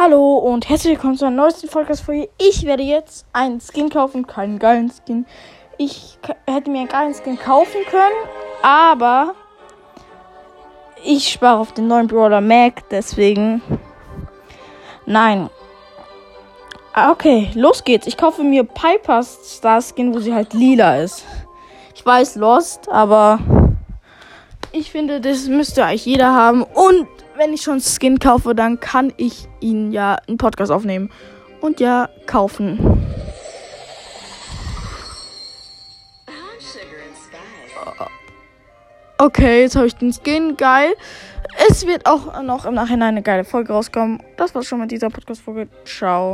Hallo und herzlich willkommen zu einer neuesten Podcast-Folge. Ich werde jetzt einen Skin kaufen, keinen geilen Skin. Ich hätte mir einen geilen Skin kaufen können, aber ich spare auf den neuen Brawler Mac, deswegen nein. Ah, okay, los geht's. Ich kaufe mir Piper's Star Skin, wo sie halt lila ist. Ich weiß, Lost, aber ich finde, das müsste eigentlich jeder haben. Und wenn ich schon Skin kaufe, dann kann ich ihn ja einen Podcast aufnehmen. Und ja, kaufen. Okay, jetzt habe ich den Skin. Geil. Es wird auch noch im Nachhinein eine geile Folge rauskommen. Das war's schon mit dieser Podcast-Folge. Ciao.